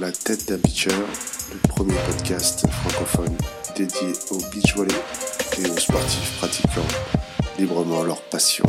la tête d'un beacher, le premier podcast francophone dédié au beach volley et aux sportifs pratiquant librement leur passion.